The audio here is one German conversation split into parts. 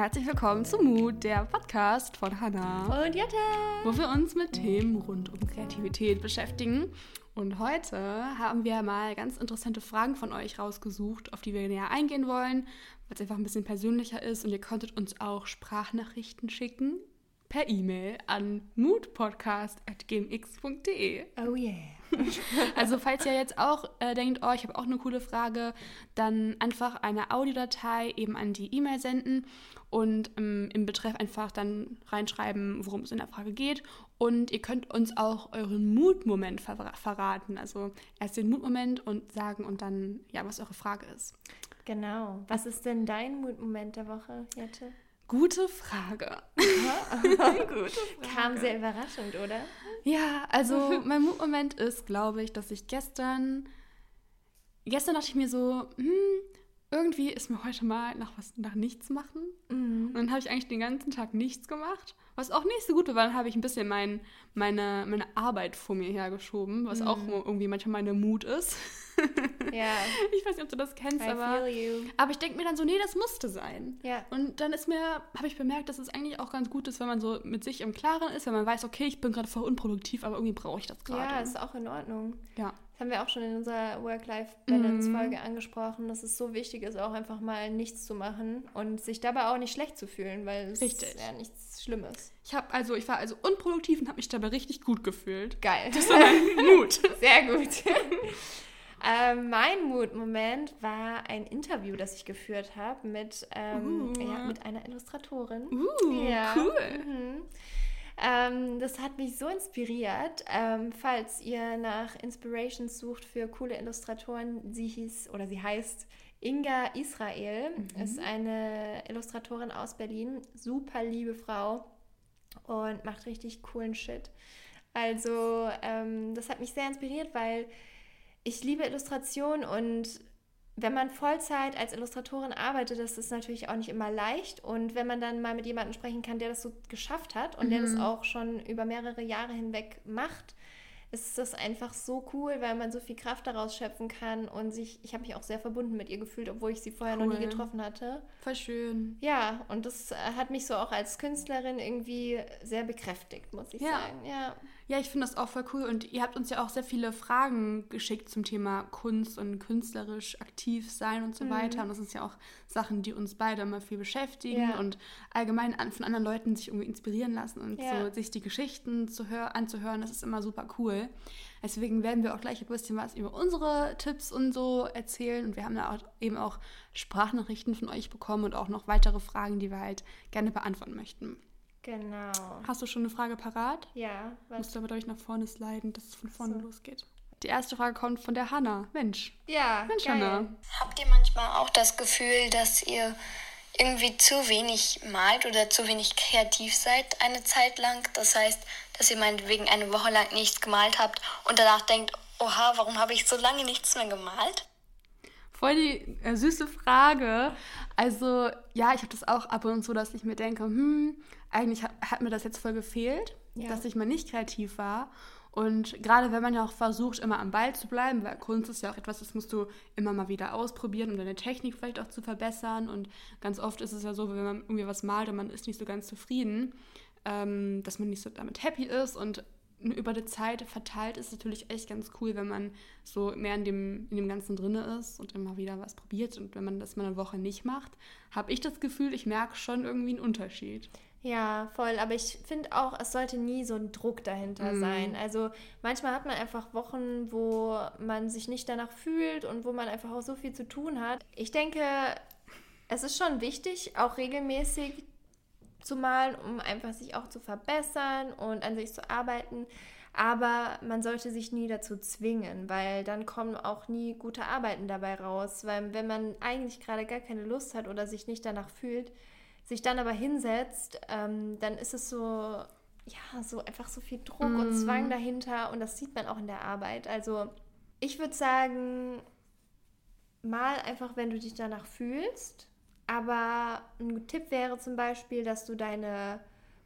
Herzlich willkommen zu Mut, der Podcast von Hannah und Jutta, wo wir uns mit Themen rund um Kreativität beschäftigen. Und heute haben wir mal ganz interessante Fragen von euch rausgesucht, auf die wir näher eingehen wollen, weil es einfach ein bisschen persönlicher ist. Und ihr konntet uns auch Sprachnachrichten schicken per E-Mail an moodpodcast.gmx.de. Oh yeah. Also falls ihr jetzt auch äh, denkt, oh, ich habe auch eine coole Frage, dann einfach eine Audiodatei eben an die E-Mail senden und ähm, im Betreff einfach dann reinschreiben, worum es in der Frage geht. Und ihr könnt uns auch euren Mutmoment ver verraten. Also erst den Mutmoment und sagen und dann, ja, was eure Frage ist. Genau. Was ist denn dein Mutmoment der Woche, Jette? Gute Frage. Gute Frage. Kam sehr überraschend, oder? Ja, also mein Mutmoment ist, glaube ich, dass ich gestern, gestern dachte ich mir so, hm, irgendwie ist mir heute mal nach was nach nichts machen. Mhm. Und dann habe ich eigentlich den ganzen Tag nichts gemacht. Was auch nicht so gut war, weil dann habe ich ein bisschen mein, meine, meine Arbeit vor mir hergeschoben, was mhm. auch irgendwie manchmal meine Mut ist. Ja. ich weiß nicht, ob du das kennst, I aber, aber ich denke mir dann so, nee, das musste sein. Ja. Und dann ist mir, habe ich bemerkt, dass es eigentlich auch ganz gut ist, wenn man so mit sich im Klaren ist, wenn man weiß, okay, ich bin gerade voll unproduktiv, aber irgendwie brauche ich das gerade. Ja, ist auch in Ordnung. Ja. Das haben wir auch schon in unserer Work-Life-Balance-Folge mhm. angesprochen, dass es so wichtig ist, auch einfach mal nichts zu machen und sich dabei auch nicht schlecht zu fühlen, weil es Richtig. ist ja nichts Schlimmes. Ich habe also, ich war also unproduktiv und habe mich dabei richtig gut gefühlt. Geil. Das war mein Mut. Sehr gut. Ähm, mein Mutmoment war ein Interview, das ich geführt habe mit, ähm, uh. ja, mit einer Illustratorin. Uh, ja. cool. Mhm. Ähm, das hat mich so inspiriert. Ähm, falls ihr nach Inspirations sucht für coole Illustratoren, sie hieß oder sie heißt Inga Israel, mhm. ist eine Illustratorin aus Berlin, super liebe Frau und macht richtig coolen Shit. Also ähm, das hat mich sehr inspiriert, weil ich liebe Illustration und wenn man Vollzeit als Illustratorin arbeitet, das ist natürlich auch nicht immer leicht. Und wenn man dann mal mit jemandem sprechen kann, der das so geschafft hat und mhm. der das mhm. auch schon über mehrere Jahre hinweg macht, ist das einfach so cool, weil man so viel Kraft daraus schöpfen kann und sich, ich habe mich auch sehr verbunden mit ihr gefühlt, obwohl ich sie vorher cool. noch nie getroffen hatte. Voll schön. Ja, und das hat mich so auch als Künstlerin irgendwie sehr bekräftigt, muss ich ja. sagen. Ja. Ja, ich finde das auch voll cool. Und ihr habt uns ja auch sehr viele Fragen geschickt zum Thema Kunst und künstlerisch aktiv sein und so mhm. weiter. Und das sind ja auch Sachen, die uns beide immer viel beschäftigen ja. und allgemein von anderen Leuten sich irgendwie inspirieren lassen und ja. so sich die Geschichten zu hör anzuhören. Das ist immer super cool. Deswegen werden wir auch gleich ein bisschen was über unsere Tipps und so erzählen. Und wir haben da auch eben auch Sprachnachrichten von euch bekommen und auch noch weitere Fragen, die wir halt gerne beantworten möchten. Genau. Hast du schon eine Frage parat? Ja. Was? Musst du aber, glaube ich, nach vorne sliden, dass es von vorne so. losgeht. Die erste Frage kommt von der Hanna. Mensch. Ja, Mensch, geil. Hanna. Habt ihr manchmal auch das Gefühl, dass ihr irgendwie zu wenig malt oder zu wenig kreativ seid eine Zeit lang? Das heißt, dass ihr meinetwegen eine Woche lang nichts gemalt habt und danach denkt, oha, warum habe ich so lange nichts mehr gemalt? Voll die äh, süße Frage. Also, ja, ich habe das auch ab und zu, dass ich mir denke, hm, eigentlich hat, hat mir das jetzt voll gefehlt, ja. dass ich mal nicht kreativ war. Und gerade wenn man ja auch versucht, immer am Ball zu bleiben, weil Kunst ist ja auch etwas, das musst du immer mal wieder ausprobieren, um deine Technik vielleicht auch zu verbessern. Und ganz oft ist es ja so, wenn man irgendwie was malt und man ist nicht so ganz zufrieden, ähm, dass man nicht so damit happy ist. Und über die Zeit verteilt ist natürlich echt ganz cool, wenn man so mehr in dem, in dem Ganzen drinne ist und immer wieder was probiert. Und wenn man das mal eine Woche nicht macht, habe ich das Gefühl, ich merke schon irgendwie einen Unterschied. Ja, voll. Aber ich finde auch, es sollte nie so ein Druck dahinter mm. sein. Also manchmal hat man einfach Wochen, wo man sich nicht danach fühlt und wo man einfach auch so viel zu tun hat. Ich denke, es ist schon wichtig, auch regelmäßig zu malen, um einfach sich auch zu verbessern und an sich zu arbeiten. Aber man sollte sich nie dazu zwingen, weil dann kommen auch nie gute Arbeiten dabei raus. Weil wenn man eigentlich gerade gar keine Lust hat oder sich nicht danach fühlt, sich dann aber hinsetzt, ähm, dann ist es so, ja, so einfach so viel Druck mm. und Zwang dahinter und das sieht man auch in der Arbeit. Also ich würde sagen, mal einfach, wenn du dich danach fühlst. Aber ein Tipp wäre zum Beispiel, dass du deine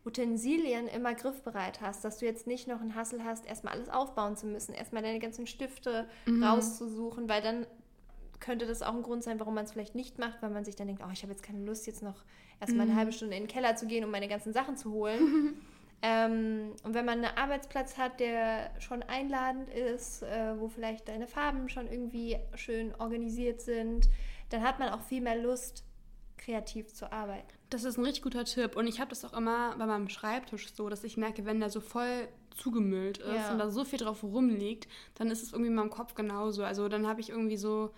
Utensilien immer griffbereit hast, dass du jetzt nicht noch einen Hassel hast, erstmal alles aufbauen zu müssen, erstmal deine ganzen Stifte mhm. rauszusuchen, weil dann könnte das auch ein Grund sein, warum man es vielleicht nicht macht, weil man sich dann denkt, oh, ich habe jetzt keine Lust, jetzt noch erstmal eine mhm. halbe Stunde in den Keller zu gehen, um meine ganzen Sachen zu holen. ähm, und wenn man einen Arbeitsplatz hat, der schon einladend ist, äh, wo vielleicht deine Farben schon irgendwie schön organisiert sind, dann hat man auch viel mehr Lust, kreativ zu arbeiten. Das ist ein richtig guter Tipp. Und ich habe das auch immer bei meinem Schreibtisch so, dass ich merke, wenn der so voll zugemüllt ist ja. und da so viel drauf rumliegt, dann ist es irgendwie in meinem Kopf genauso. Also dann habe ich irgendwie so,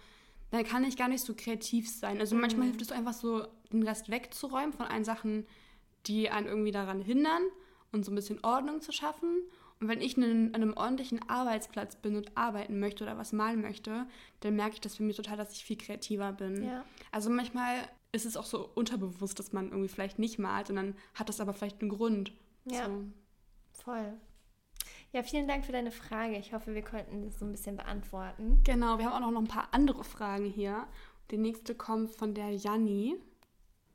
dann kann ich gar nicht so kreativ sein. Also mhm. manchmal hilft es einfach so, den Rest wegzuräumen von allen Sachen, die einen irgendwie daran hindern und so ein bisschen Ordnung zu schaffen. Und wenn ich an einem ordentlichen Arbeitsplatz bin und arbeiten möchte oder was malen möchte, dann merke ich das für mich total, dass ich viel kreativer bin. Ja. Also manchmal ist es auch so unterbewusst, dass man irgendwie vielleicht nicht malt und dann hat das aber vielleicht einen Grund. Ja, so. voll. Ja, vielen Dank für deine Frage. Ich hoffe, wir konnten das so ein bisschen beantworten. Genau, wir haben auch noch ein paar andere Fragen hier. Die nächste kommt von der Janni.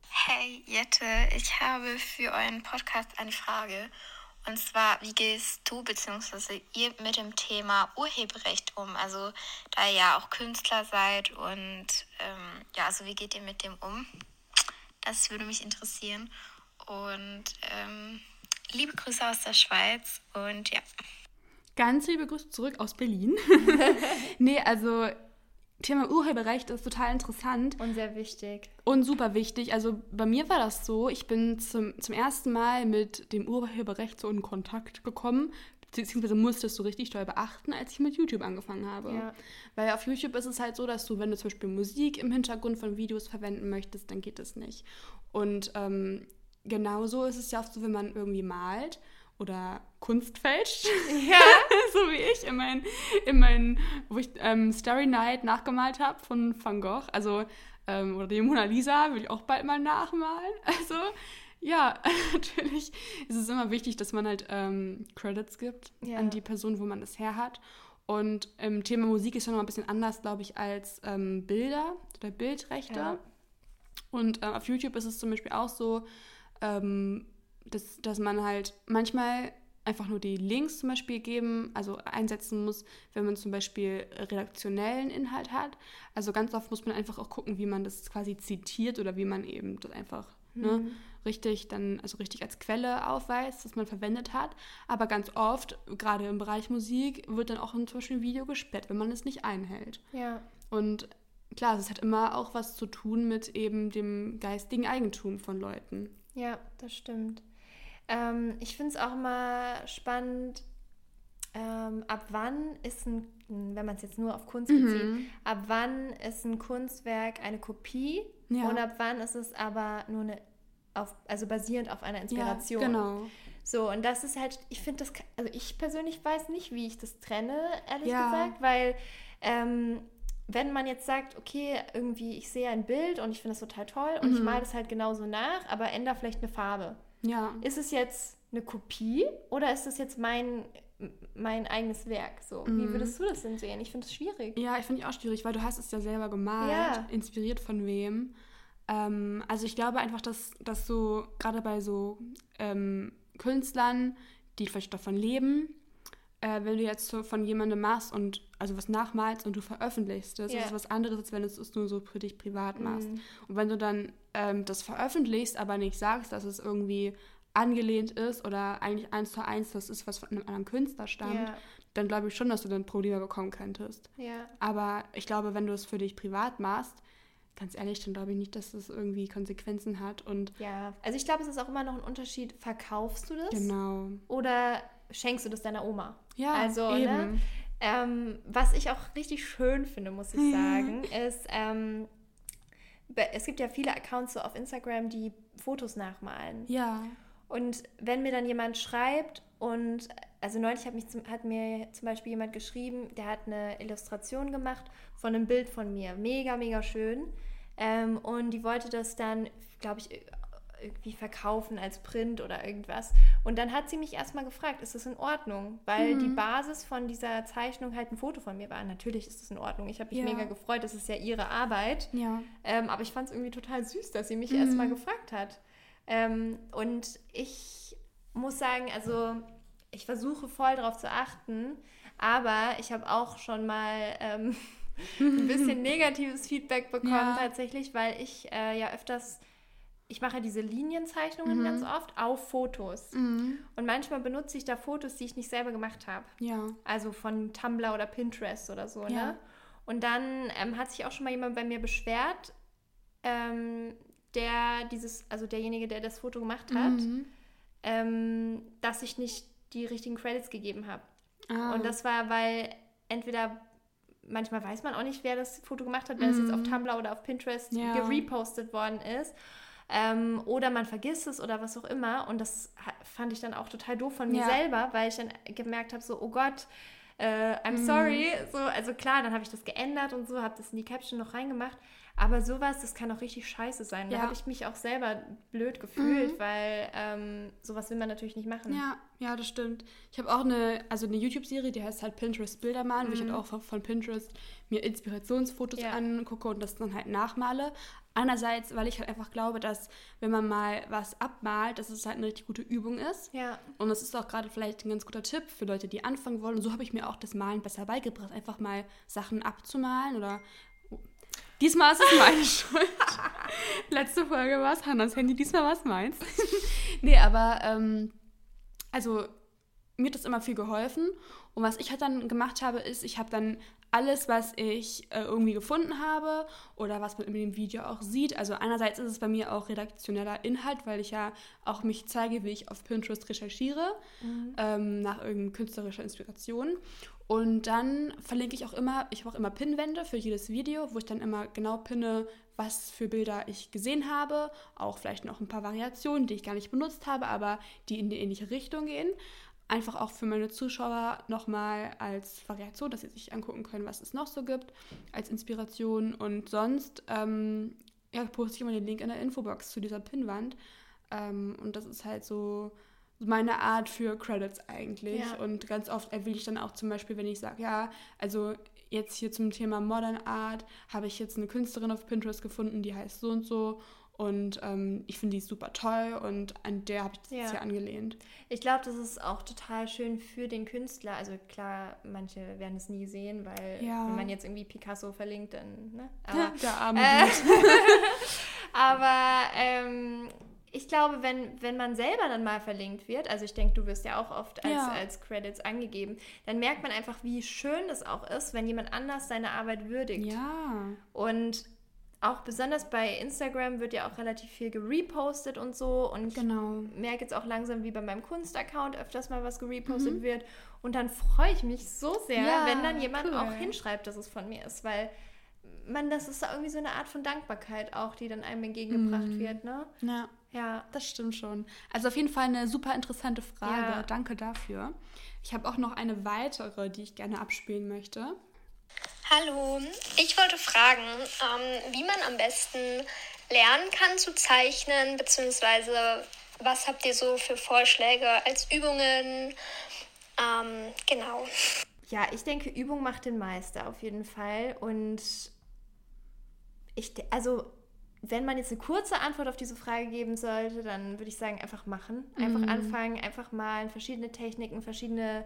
Hey Jette, ich habe für euren Podcast eine Frage. Und zwar, wie gehst du bzw. ihr mit dem Thema Urheberrecht um? Also da ihr ja auch Künstler seid und ähm, ja, also wie geht ihr mit dem um? Das würde mich interessieren. Und ähm, liebe Grüße aus der Schweiz und ja. Ganz liebe Grüße zurück aus Berlin. nee, also Thema Urheberrecht ist total interessant. Und sehr wichtig. Und super wichtig. Also bei mir war das so, ich bin zum, zum ersten Mal mit dem Urheberrecht so in Kontakt gekommen, beziehungsweise musste es so richtig doll beachten, als ich mit YouTube angefangen habe. Ja. Weil auf YouTube ist es halt so, dass du, wenn du zum Beispiel Musik im Hintergrund von Videos verwenden möchtest, dann geht das nicht. Und ähm, genauso ist es ja auch so, wenn man irgendwie malt oder Kunst fälscht. Ja. so wie ich in meinen, in mein, wo ich ähm, Starry Night nachgemalt habe von Van Gogh. Also, ähm, oder die Mona Lisa will ich auch bald mal nachmalen. Also, ja, natürlich ist es immer wichtig, dass man halt ähm, Credits gibt ja. an die Person, wo man es her hat. Und im Thema Musik ist schon noch ein bisschen anders, glaube ich, als ähm, Bilder oder Bildrechte. Ja. Und äh, auf YouTube ist es zum Beispiel auch so, ähm, dass, dass man halt manchmal einfach nur die Links zum Beispiel geben, also einsetzen muss, wenn man zum Beispiel redaktionellen Inhalt hat. Also ganz oft muss man einfach auch gucken, wie man das quasi zitiert oder wie man eben das einfach ne, mhm. ne, richtig dann, also richtig als Quelle aufweist, was man verwendet hat. Aber ganz oft, gerade im Bereich Musik, wird dann auch zum Beispiel ein Video gesperrt, wenn man es nicht einhält. Ja. Und klar, es hat immer auch was zu tun mit eben dem geistigen Eigentum von Leuten. Ja, das stimmt. Ähm, ich finde es auch mal spannend, ähm, ab wann ist ein, wenn man es jetzt nur auf Kunst bezieht, mhm. ab wann ist ein Kunstwerk eine Kopie ja. und ab wann ist es aber nur eine, auf, also basierend auf einer Inspiration. Ja, genau. So, und das ist halt, ich finde das, also ich persönlich weiß nicht, wie ich das trenne, ehrlich ja. gesagt, weil ähm, wenn man jetzt sagt, okay, irgendwie, ich sehe ein Bild und ich finde das total toll und mhm. ich male das halt genauso nach, aber ändere vielleicht eine Farbe. Ja. Ist es jetzt eine Kopie oder ist es jetzt mein, mein eigenes Werk? So, mhm. wie würdest du das denn sehen? Ich finde es schwierig. Ja, ich finde es auch schwierig, weil du hast es ja selber gemalt, ja. inspiriert von wem. Ähm, also ich glaube einfach, dass, dass so, gerade bei so ähm, Künstlern, die vielleicht davon leben, äh, wenn du jetzt so von jemandem machst und also was nachmalst und du veröffentlichst es, yeah. ist was anderes, als wenn du es nur so für dich privat machst. Mm. Und wenn du dann ähm, das veröffentlichst, aber nicht sagst, dass es irgendwie angelehnt ist oder eigentlich eins zu eins das ist, was von einem anderen Künstler stammt, yeah. dann glaube ich schon, dass du dann Probleme bekommen könntest. Yeah. Aber ich glaube, wenn du es für dich privat machst, ganz ehrlich, dann glaube ich nicht, dass das irgendwie Konsequenzen hat. Und ja, also ich glaube, es ist auch immer noch ein Unterschied, verkaufst du das? Genau. Oder schenkst du das deiner Oma? Ja, also, ne, eben. Ne? Ähm, was ich auch richtig schön finde, muss ich mhm. sagen, ist, ähm, es gibt ja viele Accounts so auf Instagram, die Fotos nachmalen. Ja. Und wenn mir dann jemand schreibt und also neulich hat, mich zum, hat mir zum Beispiel jemand geschrieben, der hat eine Illustration gemacht von einem Bild von mir. Mega, mega schön. Ähm, und die wollte das dann, glaube ich, irgendwie verkaufen als Print oder irgendwas. Und dann hat sie mich erstmal gefragt, ist das in Ordnung? Weil mhm. die Basis von dieser Zeichnung halt ein Foto von mir war. Natürlich ist das in Ordnung. Ich habe mich ja. mega gefreut, das ist ja ihre Arbeit. Ja. Ähm, aber ich fand es irgendwie total süß, dass sie mich mhm. erstmal gefragt hat. Ähm, und ich muss sagen, also ich versuche voll darauf zu achten, aber ich habe auch schon mal ähm, ein bisschen negatives Feedback bekommen ja. tatsächlich, weil ich äh, ja öfters ich mache diese Linienzeichnungen mhm. ganz oft auf Fotos. Mhm. Und manchmal benutze ich da Fotos, die ich nicht selber gemacht habe. Ja. Also von Tumblr oder Pinterest oder so, ja. ne? Und dann ähm, hat sich auch schon mal jemand bei mir beschwert, ähm, der dieses, also derjenige, der das Foto gemacht hat, mhm. ähm, dass ich nicht die richtigen Credits gegeben habe. Ah. Und das war, weil entweder manchmal weiß man auch nicht, wer das Foto gemacht hat, wenn es jetzt auf mhm. Tumblr oder auf Pinterest ja. gerepostet worden ist. Ähm, oder man vergisst es oder was auch immer. Und das fand ich dann auch total doof von mir ja. selber, weil ich dann gemerkt habe, so, oh Gott, äh, I'm mhm. sorry. So, also klar, dann habe ich das geändert und so, habe das in die Caption noch reingemacht. Aber sowas, das kann auch richtig scheiße sein. Ja. Da habe ich mich auch selber blöd gefühlt, mhm. weil ähm, sowas will man natürlich nicht machen. Ja, ja, das stimmt. Ich habe auch eine, also eine YouTube-Serie, die heißt halt Pinterest Bilder malen, mhm. wo ich halt mhm. auch von, von Pinterest mir Inspirationsfotos ja. angucke und das dann halt nachmale. Einerseits, weil ich halt einfach glaube, dass wenn man mal was abmalt, dass es halt eine richtig gute Übung ist. Ja. Und das ist auch gerade vielleicht ein ganz guter Tipp für Leute, die anfangen wollen. Und so habe ich mir auch das Malen besser beigebracht, einfach mal Sachen abzumalen oder Diesmal ist es meine Schuld. Letzte Folge war es Hannas Handy, diesmal war es meins. nee, aber ähm, also mir hat das immer viel geholfen. Und was ich halt dann gemacht habe, ist, ich habe dann alles, was ich äh, irgendwie gefunden habe oder was man in dem Video auch sieht. Also einerseits ist es bei mir auch redaktioneller Inhalt, weil ich ja auch mich zeige, wie ich auf Pinterest recherchiere, mhm. ähm, nach irgendeiner künstlerischer Inspiration. Und dann verlinke ich auch immer, ich habe auch immer Pinwände für jedes Video, wo ich dann immer genau pinne, was für Bilder ich gesehen habe. Auch vielleicht noch ein paar Variationen, die ich gar nicht benutzt habe, aber die in die ähnliche Richtung gehen einfach auch für meine Zuschauer nochmal als Variation, dass sie sich angucken können, was es noch so gibt, als Inspiration. Und sonst ähm, ja, poste ich immer den Link in der Infobox zu dieser Pinnwand. Ähm, und das ist halt so meine Art für Credits eigentlich. Ja. Und ganz oft erwähne ich dann auch zum Beispiel, wenn ich sage, ja, also jetzt hier zum Thema Modern Art habe ich jetzt eine Künstlerin auf Pinterest gefunden, die heißt so und so und ähm, ich finde die super toll und an der habe ich das ja. hier angelehnt. Ich glaube, das ist auch total schön für den Künstler. Also klar, manche werden es nie sehen, weil ja. wenn man jetzt irgendwie Picasso verlinkt, dann, ne? Aber, der arme äh, Aber ähm, ich glaube, wenn, wenn man selber dann mal verlinkt wird, also ich denke, du wirst ja auch oft als, ja. als Credits angegeben, dann merkt man einfach, wie schön es auch ist, wenn jemand anders seine Arbeit würdigt. Ja. Und auch besonders bei Instagram wird ja auch relativ viel gerepostet und so. Und genau. ich merke jetzt auch langsam, wie bei meinem Kunstaccount öfters mal was gerepostet mhm. wird. Und dann freue ich mich so sehr, ja, wenn dann jemand cool. auch hinschreibt, dass es von mir ist, weil man, das ist irgendwie so eine Art von Dankbarkeit auch, die dann einem entgegengebracht mhm. wird, ne? Ja. Ja, das stimmt schon. Also auf jeden Fall eine super interessante Frage. Ja. Danke dafür. Ich habe auch noch eine weitere, die ich gerne abspielen möchte. Hallo, ich wollte fragen, ähm, wie man am besten lernen kann zu zeichnen, beziehungsweise was habt ihr so für Vorschläge als Übungen? Ähm, genau. Ja, ich denke, Übung macht den Meister auf jeden Fall. Und ich, also wenn man jetzt eine kurze Antwort auf diese Frage geben sollte, dann würde ich sagen, einfach machen. Einfach mhm. anfangen, einfach malen, verschiedene Techniken, verschiedene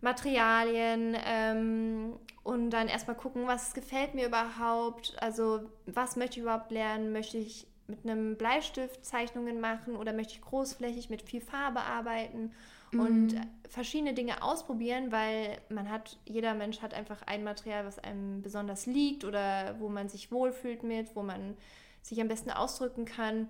Materialien ähm, und dann erstmal gucken, was gefällt mir überhaupt. Also, was möchte ich überhaupt lernen? Möchte ich mit einem Bleistift Zeichnungen machen oder möchte ich großflächig mit viel Farbe arbeiten? und mhm. verschiedene Dinge ausprobieren, weil man hat, jeder Mensch hat einfach ein Material, was einem besonders liegt oder wo man sich wohlfühlt mit, wo man sich am besten ausdrücken kann.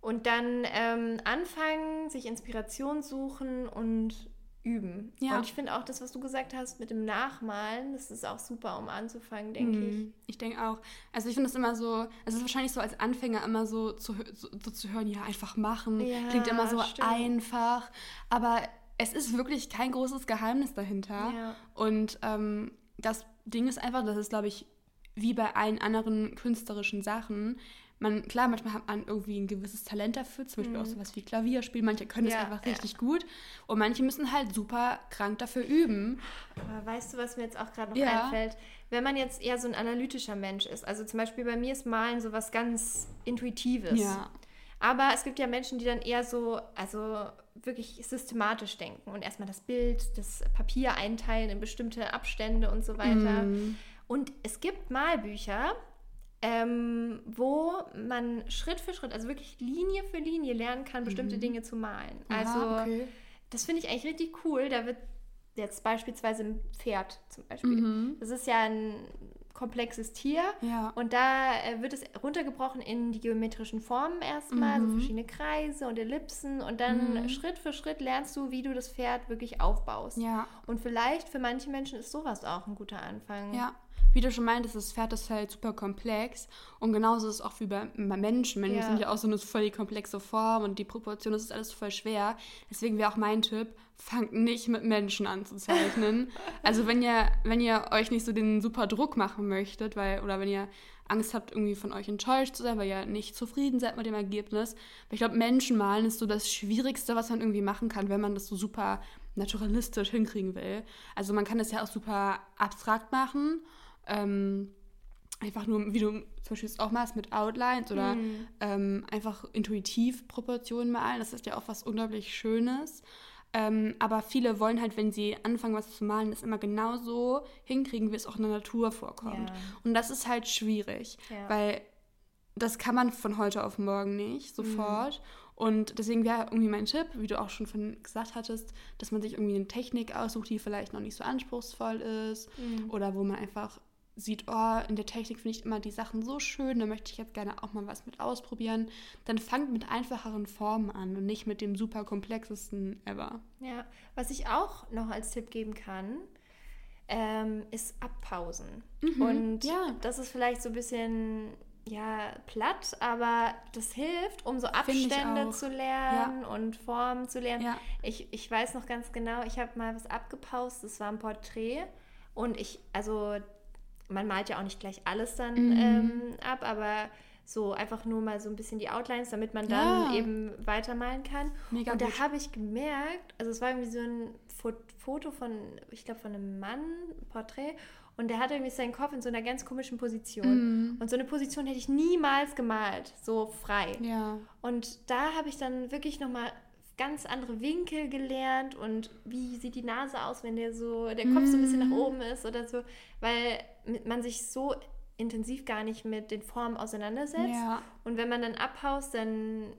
Und dann ähm, anfangen, sich Inspiration suchen und üben. Ja. Und ich finde auch das, was du gesagt hast mit dem Nachmalen, das ist auch super, um anzufangen, denke mhm. ich. Ich denke auch. Also ich finde es immer so, es ist wahrscheinlich so als Anfänger immer so zu, so, so zu hören, ja, einfach machen. Ja, Klingt immer so stimmt. einfach. Aber es ist wirklich kein großes Geheimnis dahinter. Ja. Und ähm, das Ding ist einfach, das ist, glaube ich, wie bei allen anderen künstlerischen Sachen, man, klar, manchmal hat man irgendwie ein gewisses Talent dafür, zum Beispiel mhm. auch sowas wie Klavierspiel. Manche können ja, das einfach richtig ja. gut und manche müssen halt super krank dafür üben. Aber weißt du, was mir jetzt auch gerade noch ja. einfällt? Wenn man jetzt eher so ein analytischer Mensch ist, also zum Beispiel bei mir ist Malen so was ganz Intuitives. Ja. Aber es gibt ja Menschen, die dann eher so, also wirklich systematisch denken und erstmal das Bild, das Papier einteilen in bestimmte Abstände und so weiter. Mm. Und es gibt Malbücher, ähm, wo man Schritt für Schritt, also wirklich Linie für Linie lernen kann, bestimmte mhm. Dinge zu malen. Also Aha, okay. das finde ich eigentlich richtig cool. Da wird jetzt beispielsweise ein Pferd zum Beispiel. Mhm. Das ist ja ein komplexes Tier. Ja. Und da äh, wird es runtergebrochen in die geometrischen Formen erstmal, mhm. so verschiedene Kreise und Ellipsen. Und dann mhm. Schritt für Schritt lernst du, wie du das Pferd wirklich aufbaust. Ja. Und vielleicht für manche Menschen ist sowas auch ein guter Anfang. Ja wie du schon meintest, das Pferd ist halt super komplex. Und genauso ist es auch wie bei, bei Menschen. Menschen ja. sind ja auch so eine voll komplexe Form und die Proportion, das ist alles voll schwer. Deswegen wäre auch mein Tipp, fangt nicht mit Menschen an zu zeichnen. also wenn ihr, wenn ihr euch nicht so den super Druck machen möchtet, weil, oder wenn ihr Angst habt, irgendwie von euch enttäuscht zu sein, weil ihr nicht zufrieden seid mit dem Ergebnis. Aber ich glaube, Menschen malen ist so das Schwierigste, was man irgendwie machen kann, wenn man das so super naturalistisch hinkriegen will. Also man kann das ja auch super abstrakt machen ähm, einfach nur, wie du zum Beispiel auch machst mit Outlines oder mhm. ähm, einfach intuitiv Proportionen malen. Das ist ja auch was unglaublich Schönes. Ähm, aber viele wollen halt, wenn sie anfangen, was zu malen, das immer genauso hinkriegen, wie es auch in der Natur vorkommt. Ja. Und das ist halt schwierig, ja. weil das kann man von heute auf morgen nicht sofort. Mhm. Und deswegen wäre irgendwie mein Tipp, wie du auch schon von gesagt hattest, dass man sich irgendwie eine Technik aussucht, die vielleicht noch nicht so anspruchsvoll ist mhm. oder wo man einfach sieht, oh, in der Technik finde ich immer die Sachen so schön, da möchte ich jetzt gerne auch mal was mit ausprobieren, dann fangt mit einfacheren Formen an und nicht mit dem super komplexesten ever. Ja, was ich auch noch als Tipp geben kann, ähm, ist Abpausen. Mhm, und ja. das ist vielleicht so ein bisschen ja, platt, aber das hilft, um so Abstände zu lernen ja. und Formen zu lernen. Ja. Ich, ich weiß noch ganz genau, ich habe mal was abgepaust, das war ein Porträt. Und ich, also man malt ja auch nicht gleich alles dann mhm. ähm, ab, aber so einfach nur mal so ein bisschen die Outlines, damit man dann ja. eben weitermalen kann. Mega und da habe ich gemerkt, also es war irgendwie so ein Foto von, ich glaube, von einem Mann, ein Porträt, und der hatte irgendwie seinen Kopf in so einer ganz komischen Position. Mm. Und so eine Position hätte ich niemals gemalt, so frei. Ja. Und da habe ich dann wirklich nochmal ganz andere Winkel gelernt und wie sieht die Nase aus, wenn der so, der Kopf so ein bisschen nach mhm. oben ist oder so, weil man sich so intensiv gar nicht mit den Formen auseinandersetzt. Ja. Und wenn man dann abhaust, dann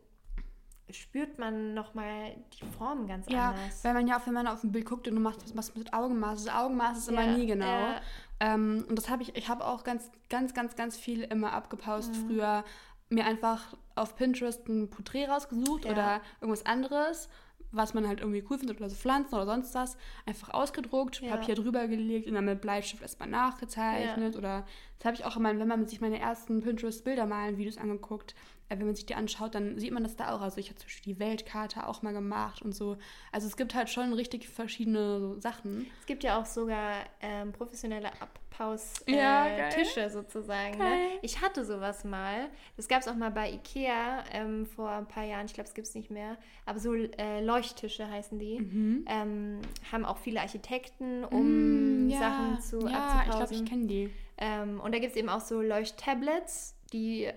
spürt man nochmal die Formen ganz ja, anders. Ja, weil man ja auch, wenn man auf ein Bild guckt und du machst was mit Augenmaß, das Augenmaß ist ja, immer nie genau. Ja. Ähm, und das habe ich, ich habe auch ganz, ganz, ganz, ganz viel immer abgepaust mhm. früher mir einfach auf Pinterest ein Porträt rausgesucht ja. oder irgendwas anderes, was man halt irgendwie cool findet oder so Pflanzen oder sonst was, einfach ausgedruckt, ja. Papier drüber gelegt und dann mit Bleistift erstmal nachgezeichnet ja. oder das habe ich auch immer, wenn man sich meine ersten Pinterest-Bilder malen, Videos angeguckt, wenn man sich die anschaut, dann sieht man das da auch. Also ich habe zum Beispiel die Weltkarte auch mal gemacht und so. Also es gibt halt schon richtig verschiedene Sachen. Es gibt ja auch sogar ähm, professionelle Abpaus-Tische ja, sozusagen. Ne? Ich hatte sowas mal. Das gab es auch mal bei Ikea ähm, vor ein paar Jahren. Ich glaube, es gibt es nicht mehr. Aber so äh, Leuchttische heißen die. Mhm. Ähm, haben auch viele Architekten, um mm, ja, Sachen zu ja, abzupausen. ich glaube, ich kenne die. Ähm, und da gibt es eben auch so Leuchttablets, die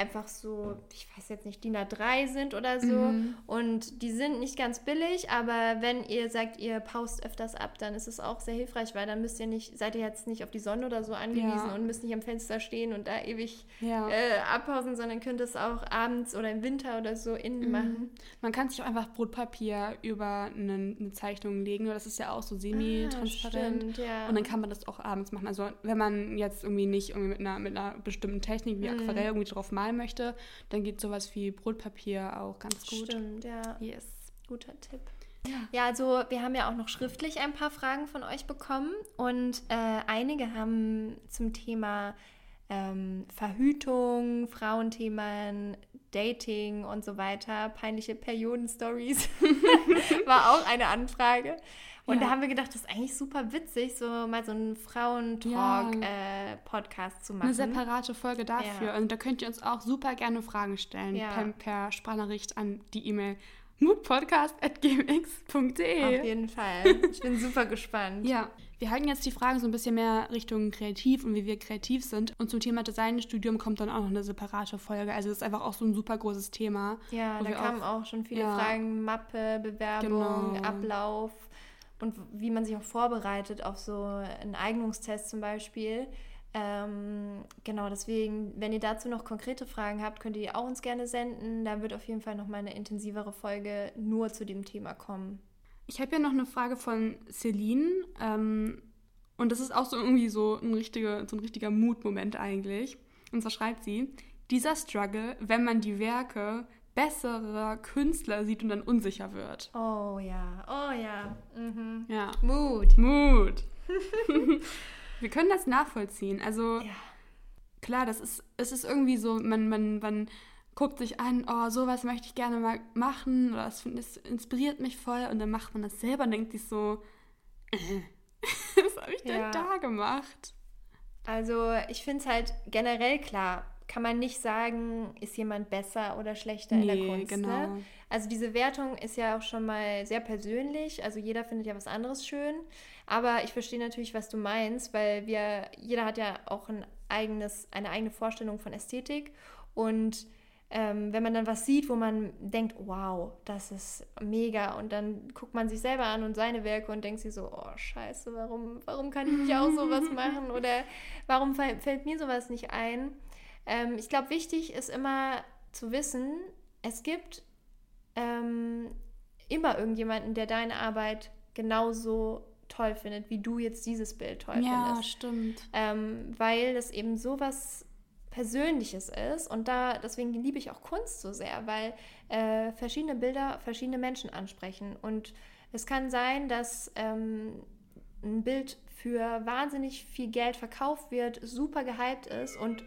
einfach so, ich weiß jetzt nicht, DIN A3 sind oder so. Mhm. Und die sind nicht ganz billig, aber wenn ihr sagt, ihr paust öfters ab, dann ist es auch sehr hilfreich, weil dann müsst ihr nicht, seid ihr jetzt nicht auf die Sonne oder so angewiesen ja. und müsst nicht am Fenster stehen und da ewig ja. äh, abpausen, sondern könnt es auch abends oder im Winter oder so innen mhm. machen. Man kann sich auch einfach Brotpapier über eine, eine Zeichnung legen, das ist ja auch so semi-transparent. Ah, ja. Und dann kann man das auch abends machen. Also wenn man jetzt irgendwie nicht irgendwie mit einer, mit einer bestimmten Technik wie mhm. Aquarell irgendwie drauf malen möchte, dann geht sowas wie Brotpapier auch ganz gut. Stimmt, ja. Yes. Guter Tipp. Ja. ja, also wir haben ja auch noch schriftlich ein paar Fragen von euch bekommen und äh, einige haben zum Thema ähm, Verhütung, Frauenthemen, Dating und so weiter, peinliche Periodenstories, war auch eine Anfrage. Und ja. da haben wir gedacht, das ist eigentlich super witzig, so mal so einen Frauentalk-Podcast ja. äh, zu machen. Eine separate Folge dafür. Ja. Und da könnt ihr uns auch super gerne Fragen stellen per, per Sprachnachricht an die E-Mail moodpodcast.gmx.de. Auf jeden Fall. Ich bin super gespannt. Ja. Wir halten jetzt die Fragen so ein bisschen mehr Richtung kreativ und wie wir kreativ sind. Und zum Thema Designstudium kommt dann auch noch eine separate Folge. Also das ist einfach auch so ein super großes Thema. Ja, da kamen auch, auch, schon viele ja. Fragen. Mappe, Bewerbung, genau. Ablauf und wie man sich auch vorbereitet auf so einen Eignungstest zum Beispiel. Ähm, genau, deswegen, wenn ihr dazu noch konkrete Fragen habt, könnt ihr die auch uns gerne senden. Da wird auf jeden Fall noch mal eine intensivere Folge nur zu dem Thema kommen. Ich habe ja noch eine Frage von Celine. Ähm, und das ist auch so irgendwie so ein richtiger, so ein richtiger Mutmoment eigentlich. Und zwar schreibt sie, dieser Struggle, wenn man die Werke besserer Künstler sieht und dann unsicher wird. Oh ja, oh ja. Mhm. Ja. Mut. Mut. Wir können das nachvollziehen. Also Ja. klar, das ist, es ist irgendwie so, man, man, man guckt sich an, oh, sowas möchte ich gerne mal machen oder das, das inspiriert mich voll und dann macht man das selber und denkt sich so, äh, was habe ich denn Ja. da gemacht? Also ich finde es halt generell klar, kann man nicht sagen, ist jemand besser oder schlechter in der Nee, Kunst. genau. Ne? Also diese Wertung ist ja auch schon mal sehr persönlich. Also jeder findet ja was anderes schön. Aber ich verstehe natürlich, was du meinst, weil wir, jeder hat ja auch ein eigenes, eine eigene Vorstellung von Ästhetik. Und ähm, wenn man dann was sieht, wo man denkt, wow, das ist mega, und dann guckt man sich selber an und seine Werke und denkt sich so, oh scheiße, warum, warum kann ich nicht auch sowas machen? Oder warum fällt mir sowas nicht ein? Ähm, ich glaube, wichtig ist immer zu wissen, es gibt ähm, immer irgendjemanden, der deine Arbeit genauso toll findet, wie du jetzt dieses Bild toll Ja, findest stimmt. ähm, weil das eben so was Persönliches ist und da deswegen liebe ich auch Kunst so sehr, weil äh, verschiedene Bilder verschiedene Menschen ansprechen und es kann sein, dass ähm, ein Bild für wahnsinnig viel Geld verkauft wird, super gehypt ist und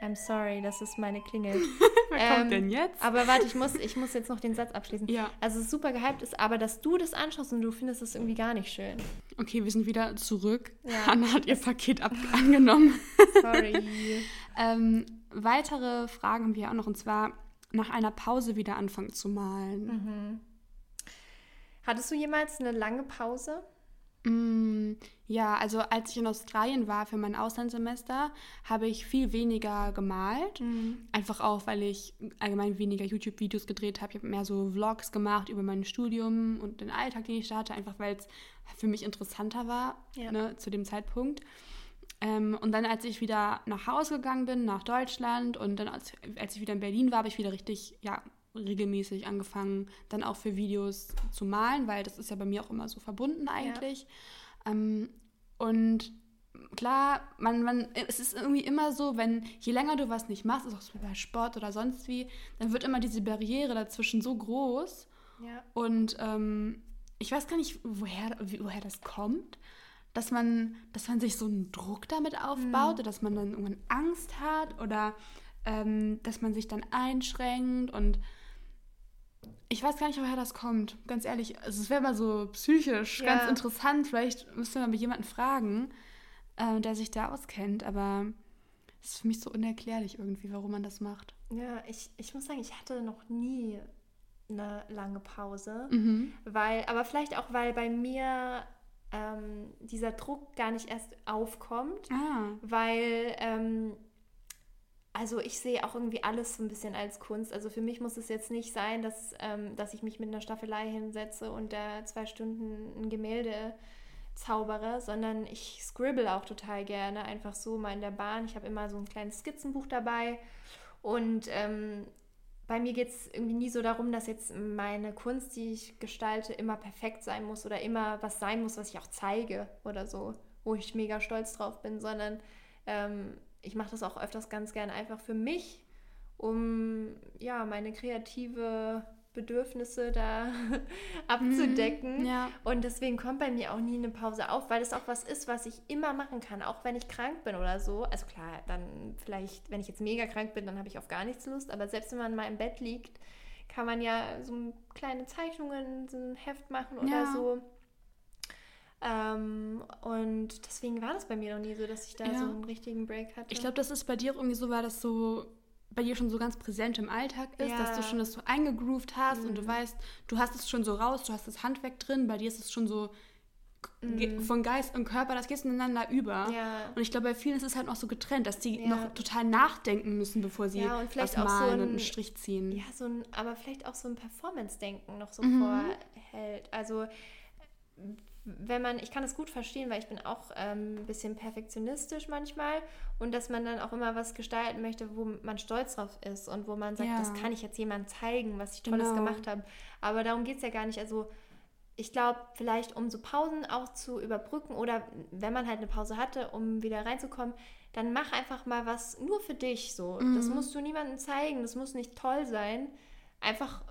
I'm sorry, das ist meine Klingel. Wer kommt Ähm, denn jetzt? Aber warte, ich muss, ich muss jetzt noch den Satz abschließen. Ja. Also es ist super gehypt ist, aber dass du das anschaust und du findest es irgendwie gar nicht schön. Okay, wir sind wieder zurück. Ja. Hanna hat ihr Paket ab angenommen. Sorry. Ähm, weitere Fragen haben wir auch noch und zwar nach einer Pause wieder anfangen zu malen. Mhm. Hattest du jemals eine lange Pause? Mm, ja, also als ich in Australien war für mein Auslandssemester, habe ich viel weniger gemalt. Einfach auch, weil ich allgemein weniger YouTube-Videos gedreht habe. Ich habe mehr so Vlogs gemacht über mein Studium und den Alltag, den ich da hatte, einfach weil es für mich interessanter war Ja. ne, zu dem Zeitpunkt. Ähm, und dann, als ich wieder nach Hause gegangen bin, nach Deutschland und dann, als, als ich wieder in Berlin war, habe ich wieder richtig, ja, regelmäßig angefangen, dann auch für Videos zu malen, weil das ist ja bei mir auch immer so verbunden eigentlich. Ähm, und klar, man, man, es ist irgendwie immer so, wenn je länger du was nicht machst, ist auch so bei Sport oder sonst wie, dann wird immer diese Barriere dazwischen so groß. Ja. Und ähm, ich weiß gar nicht, woher, woher das kommt, dass man, dass man sich so einen Druck damit aufbaut oder dass man dann irgendwann Angst hat oder ähm, dass man sich dann einschränkt und ich weiß gar nicht, woher das kommt. Ganz ehrlich, also es wäre mal so psychisch Ja. ganz interessant. Vielleicht müsste man mal jemanden fragen, äh, der sich da auskennt, aber es ist für mich so unerklärlich irgendwie, warum man das macht. Ja, ich, ich muss sagen, ich hatte noch nie eine lange Pause. Mhm. Weil, aber vielleicht auch, weil bei mir ähm, dieser Druck gar nicht erst aufkommt. Ah, Weil, ähm, also ich sehe auch irgendwie alles so ein bisschen als Kunst. Also für mich muss es jetzt nicht sein, dass, ähm, dass ich mich mit einer Staffelei hinsetze und da zwei Stunden ein Gemälde zaubere, sondern ich scribble auch total gerne, einfach so mal in der Bahn. Ich habe immer so ein kleines Skizzenbuch dabei und ähm, bei mir geht es irgendwie nie so darum, dass jetzt meine Kunst, die ich gestalte, immer perfekt sein muss oder immer was sein muss, was ich auch zeige oder so, wo ich mega stolz drauf bin, sondern ähm, ich mache das auch öfters ganz gern einfach für mich, um ja meine kreative Bedürfnisse da abzudecken. ja. Und deswegen kommt bei mir auch nie eine Pause auf, weil es auch was ist, was ich immer machen kann, auch wenn ich krank bin oder so. Also klar, dann vielleicht, wenn ich jetzt mega krank bin, dann habe ich auf gar nichts Lust. Aber selbst wenn man mal im Bett liegt, kann man ja so kleine Zeichnungen, so ein Heft machen oder Ja. so. Ähm, und deswegen war das bei mir noch nie so, dass ich da Ja. so einen richtigen Break hatte. Ich glaube, das ist bei dir auch irgendwie so, weil das so bei dir schon so ganz präsent im Alltag ist, dass du Ja. schon das so eingegroovt hast und du weißt, du hast es schon so raus, du hast das Handwerk drin, bei dir ist es schon so ge- von Geist und Körper, das geht ineinander über. Ja. Und ich glaube, bei vielen ist es halt noch so getrennt, dass die Ja. noch total nachdenken müssen, bevor sie Ja, und vielleicht was auch so malen und ein- einen Strich ziehen. Ja, so ein, aber vielleicht auch so ein Performance-Denken noch so Mhm. vorhält. Also wenn man, ich kann es gut verstehen, weil ich bin auch ähm, ein bisschen perfektionistisch manchmal und dass man dann auch immer was gestalten möchte, wo man stolz drauf ist und wo man sagt, ja. das kann ich jetzt jemandem zeigen, was ich Tolles genau. gemacht habe. Aber darum geht es ja gar nicht. Also ich glaube, vielleicht um so Pausen auch zu überbrücken oder wenn man halt eine Pause hatte, um wieder reinzukommen, dann mach einfach mal was nur für dich so. Mhm. Das musst du niemandem zeigen, das muss nicht toll sein. Einfach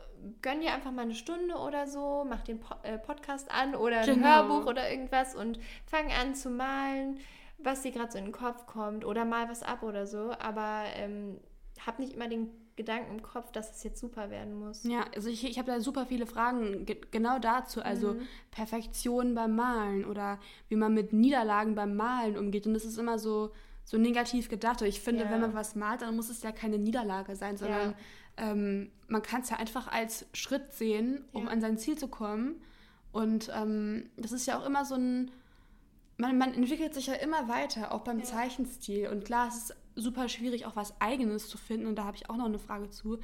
gönn dir einfach mal eine Stunde oder so, mach den po äh, Podcast an oder genau. ein Hörbuch oder irgendwas und fang an zu malen, was dir gerade so in den Kopf kommt oder mal was ab oder so. Aber ähm, hab nicht immer den Gedanken im Kopf, dass es jetzt super werden muss. Ja, also ich, ich habe da super viele Fragen ge genau dazu. Also mhm. Perfektion beim Malen oder wie man mit Niederlagen beim Malen umgeht. Und das ist immer so, so negativ gedacht. Und ich finde, ja. wenn man was malt, dann muss es ja keine Niederlage sein, sondern ja. Ähm, man kann es ja einfach als Schritt sehen, um ja. an sein Ziel zu kommen. Und ähm, das ist ja auch immer so ein man, man entwickelt sich ja immer weiter, auch beim ja. Zeichenstil. Und klar, es ist super schwierig, auch was Eigenes zu finden. Und da habe ich auch noch eine Frage zu.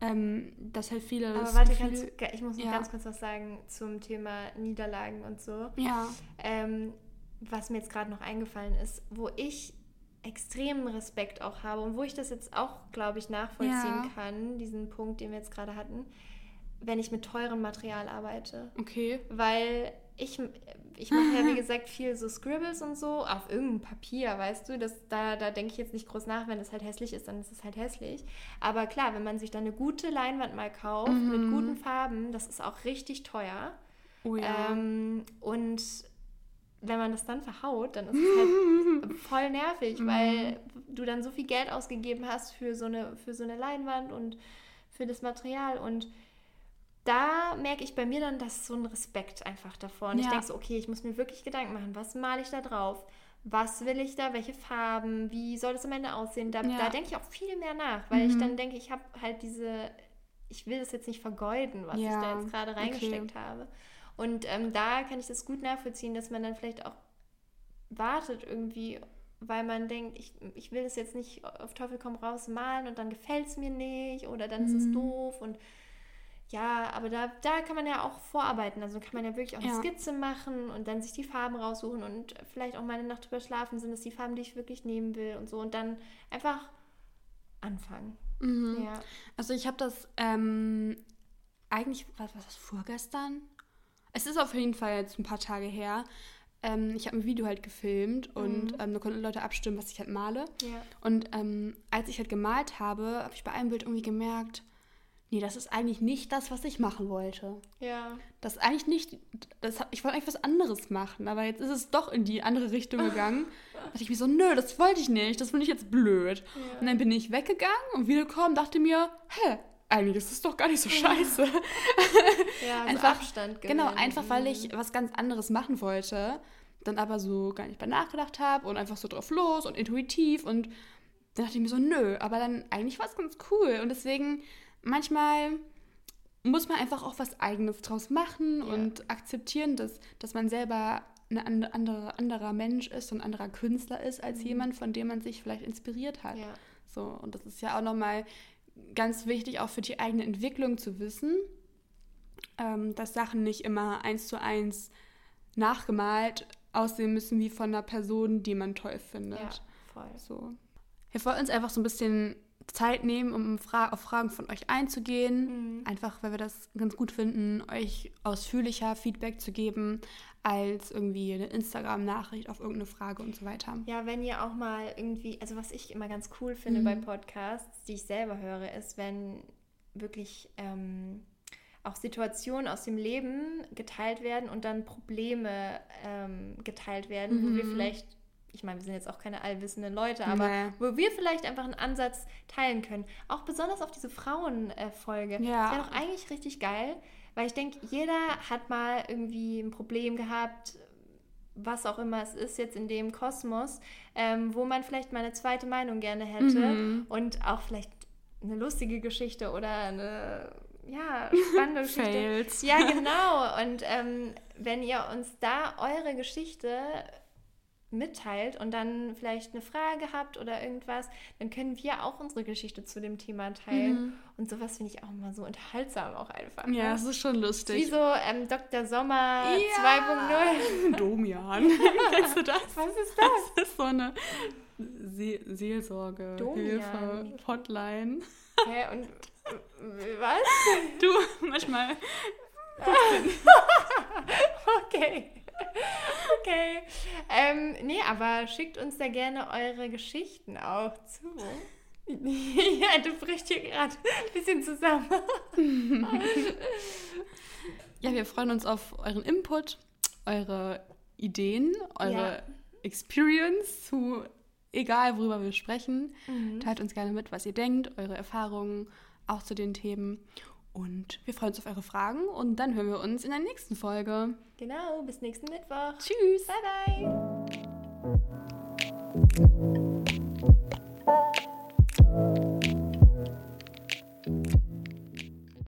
Ähm, dass halt viele. Aber warte, kannst, ich muss noch ja. ganz kurz was sagen zum Thema Niederlagen und so. Ja. Ähm, was mir jetzt gerade noch eingefallen ist, wo ich extremen Respekt auch habe und wo ich das jetzt auch, glaube ich, nachvollziehen ja. kann, diesen Punkt, den wir jetzt gerade hatten, wenn ich mit teurem Material arbeite. Okay. Weil ich, ich mache ja, wie gesagt, viel so Scribbles und so auf irgendeinem Papier, weißt du? Das, da da denke ich jetzt nicht groß nach, wenn es halt hässlich ist, dann ist es halt hässlich. Aber klar, wenn man sich dann eine gute Leinwand mal kauft mhm. mit guten Farben, das ist auch richtig teuer. Oh ja. Ähm, und wenn man das dann verhaut, dann ist es halt voll nervig, mhm. weil du dann so viel Geld ausgegeben hast für so eine, für so eine Leinwand und für das Material und da merke ich bei mir dann, dass so ein Respekt einfach davor. Und ja. ich denke so, okay, ich muss mir wirklich Gedanken machen, was male ich da drauf? Was will ich da? Welche Farben? Wie soll das am Ende aussehen? Da, ja. da denke ich auch viel mehr nach, weil mhm. ich dann denke, ich habe halt diese, ich will das jetzt nicht vergeuden, was ja. ich da jetzt gerade reingesteckt okay. habe. Und ähm, da kann ich das gut nachvollziehen, dass man dann vielleicht auch wartet irgendwie, weil man denkt, ich, ich will das jetzt nicht auf Teufel komm raus malen und dann gefällt es mir nicht oder dann mhm. ist es doof und ja, aber da, da kann man ja auch vorarbeiten. Also kann man ja wirklich auch eine ja. Skizze machen und dann sich die Farben raussuchen und vielleicht auch mal eine Nacht drüber schlafen, sind es die Farben, die ich wirklich nehmen will und so. Und dann einfach anfangen. Mhm. Ja. Also ich habe das ähm, eigentlich, was war das, vorgestern? Es ist auf jeden Fall jetzt ein paar Tage her. Ähm, ich habe ein Video halt gefilmt und mhm. ähm, da konnten Leute abstimmen, was ich halt male. Ja. Und ähm, als ich halt gemalt habe, habe ich bei einem Bild irgendwie gemerkt, nee, das ist eigentlich nicht das, was ich machen wollte. Ja. Das ist eigentlich nicht, das, ich wollte eigentlich was anderes machen, aber jetzt ist es doch in die andere Richtung gegangen. da dachte ich mir so, nö, das wollte ich nicht, das finde ich jetzt blöd. Ja. Und dann bin ich weggegangen und wiedergekommen, dachte mir, hä, eigentlich ist es doch gar nicht so scheiße. ja, also einfach, Abstand gewinnen. Genau, einfach weil ich was ganz anderes machen wollte, dann aber so gar nicht bei nachgedacht habe und einfach so drauf los und intuitiv und dann dachte ich mir so, nö, aber dann eigentlich war es ganz cool und deswegen manchmal muss man einfach auch was Eigenes draus machen ja. und akzeptieren, dass, dass man selber ein andere, anderer Mensch ist und ein anderer Künstler ist als mhm. jemand, von dem man sich vielleicht inspiriert hat. Ja. So, und das ist ja auch nochmal ganz wichtig, auch für die eigene Entwicklung zu wissen, ähm, dass Sachen nicht immer eins zu eins nachgemalt aussehen müssen wie von einer Person, die man toll findet. Ja, voll. So. Wir wollen uns einfach so ein bisschen Zeit nehmen, um Fra auf Fragen von euch einzugehen. Mhm. Einfach, weil wir das ganz gut finden, euch ausführlicher Feedback zu geben, als irgendwie eine Instagram-Nachricht auf irgendeine Frage und so weiter. Ja, wenn ihr auch mal irgendwie, also was ich immer ganz cool finde mhm. bei Podcasts, die ich selber höre, ist, wenn wirklich ähm, auch Situationen aus dem Leben geteilt werden und dann Probleme ähm, geteilt werden, mhm. wo wir mhm. vielleicht ich meine, wir sind jetzt auch keine allwissenden Leute, aber nee. wo wir vielleicht einfach einen Ansatz teilen können. Auch besonders auf diese Frauenfolge. Äh, ja. Das wäre doch eigentlich richtig geil, weil ich denke, jeder hat mal irgendwie ein Problem gehabt, was auch immer es ist jetzt in dem Kosmos, ähm, wo man vielleicht mal eine zweite Meinung gerne hätte mhm. und auch vielleicht eine lustige Geschichte oder eine ja, spannende Geschichte. Fails. Ja, genau. Und ähm, wenn ihr uns da eure Geschichte mitteilt und dann vielleicht eine Frage habt oder irgendwas, dann können wir auch unsere Geschichte zu dem Thema teilen. Mhm. Und sowas finde ich auch immer so unterhaltsam auch einfach. Ja, ne? es ist schon lustig. Wie so ähm, Dr. Sommer ja. 2.0. Domian. Kennst du das? Was ist das? Das ist so eine See Seelsorge, Domian. Hilfe, Hotline. Hä, und was? Du, manchmal. okay. Okay. Ähm, nee, aber schickt uns da gerne eure Geschichten auch zu. ja, du brichst hier gerade ein bisschen zusammen. ja, wir freuen uns auf euren Input, eure Ideen, eure ja. Experience zu egal, worüber wir sprechen. Mhm. Teilt uns gerne mit, was ihr denkt, eure Erfahrungen auch zu den Themen. Und wir freuen uns auf eure Fragen und dann hören wir uns in der nächsten Folge. Genau, bis nächsten Mittwoch. Tschüss. Bye, bye.